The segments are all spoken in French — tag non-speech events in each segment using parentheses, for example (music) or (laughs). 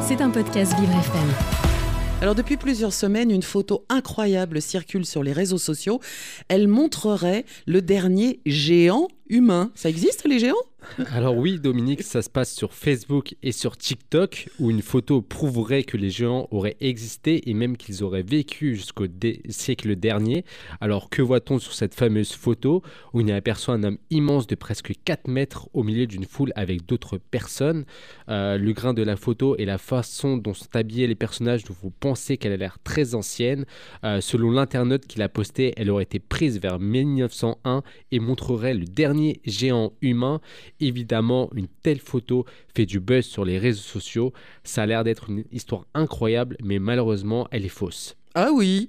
C'est un podcast Vivre FM. Alors depuis plusieurs semaines, une photo incroyable circule sur les réseaux sociaux. Elle montrerait le dernier géant humain. Ça existe les géants? Alors oui, Dominique, ça se passe sur Facebook et sur TikTok, où une photo prouverait que les géants auraient existé et même qu'ils auraient vécu jusqu'au siècle dernier. Alors que voit-on sur cette fameuse photo où on y aperçoit un homme immense de presque 4 mètres au milieu d'une foule avec d'autres personnes? Euh, Le grain de la photo et la façon dont sont habillés les personnages, dont vous pensez qu'elle a l'air très ancienne. Euh, selon l'internaute qui l'a posté, elle aurait été prise vers 1901 et montrerait le dernier géant humain évidemment, une telle photo fait du buzz sur les réseaux sociaux. Ça a l'air d'être une histoire incroyable, mais malheureusement, elle est fausse. Ah oui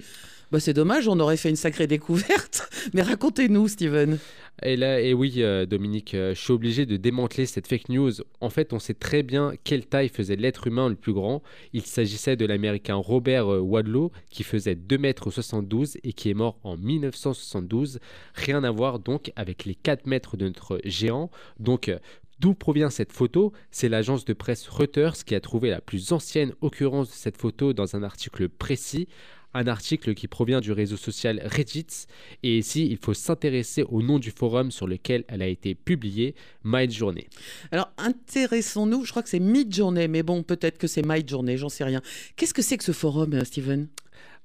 bah c'est dommage, on aurait fait une sacrée découverte. (laughs) Mais racontez-nous, Steven. Et là, et oui, euh, Dominique, euh, je suis obligé de démanteler cette fake news. En fait, on sait très bien quelle taille faisait l'être humain le plus grand. Il s'agissait de l'américain Robert euh, Wadlow, qui faisait 2,72 m et qui est mort en 1972. Rien à voir donc avec les 4 mètres de notre géant. Donc, D'où provient cette photo? C'est l'agence de presse Reuters qui a trouvé la plus ancienne occurrence de cette photo dans un article précis un article qui provient du réseau social Reddit. Et ici, il faut s'intéresser au nom du forum sur lequel elle a été publiée, Midjourney. Alors, intéressons-nous, je crois que c'est Midjourney, mais bon, peut-être que c'est Midjourney, j'en sais rien. Qu'est-ce que c'est que ce forum, euh, Steven?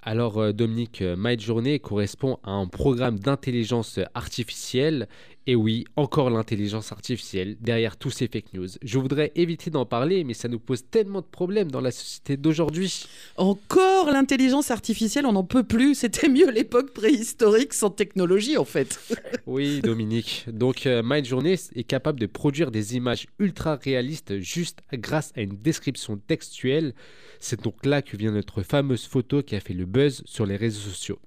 Alors euh, Dominique, euh, Midjourney correspond à un programme d'intelligence artificielle et oui, encore l'intelligence artificielle derrière tous ces fake news. Je voudrais éviter d'en parler, mais ça nous pose tellement de problèmes dans la société d'aujourd'hui. Encore l'intelligence artificielle, on n'en peut plus. (laughs) C'était mieux l'époque préhistorique sans technologie, en fait. (laughs) oui, Dominique. Donc, euh, Midjourney est capable de produire des images ultra réalistes juste grâce à une description textuelle. C'est donc là que vient notre fameuse photo qui a fait le buzz sur les réseaux sociaux.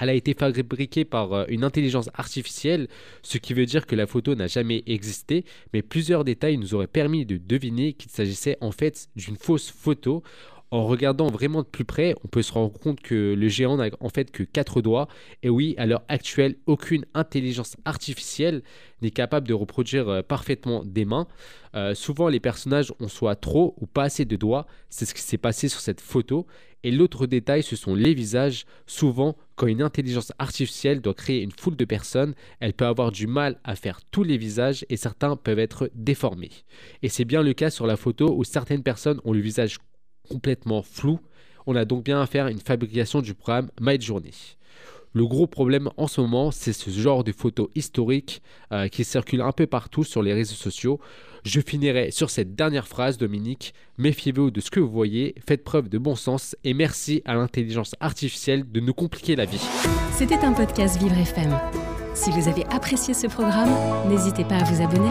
Elle a été fabriquée par euh, une intelligence artificielle, ce qui veut dire que la photo n'a jamais existé, mais plusieurs détails nous auraient permis de deviner qu'il s'agissait en fait d'une fausse photo. En regardant vraiment de plus près, on peut se rendre compte que le géant n'a en fait que quatre doigts. Et oui, à l'heure actuelle, aucune intelligence artificielle n'est capable de reproduire euh, parfaitement des mains. Euh, souvent, les personnages ont soit trop ou pas assez de doigts. C'est ce qui s'est passé sur cette photo. Et l'autre détail, ce sont les visages. Souvent, quand une intelligence artificielle doit créer une foule de personnes, elle peut avoir du mal à faire tous les visages et certains peuvent être déformés. Et c'est bien le cas sur la photo où certaines personnes ont le visage complètement flou. On a donc bien à faire une fabrication du programme Midjourney. Le gros problème en ce moment, c'est ce genre de photos historiques euh, qui circulent un peu partout sur les réseaux sociaux. Je finirai sur cette dernière phrase, Dominique. Méfiez-vous de ce que vous voyez, faites preuve de bon sens et merci à l'intelligence artificielle de nous compliquer la vie. C'était un podcast Vivre FM. Si vous avez apprécié ce programme, n'hésitez pas à vous abonner.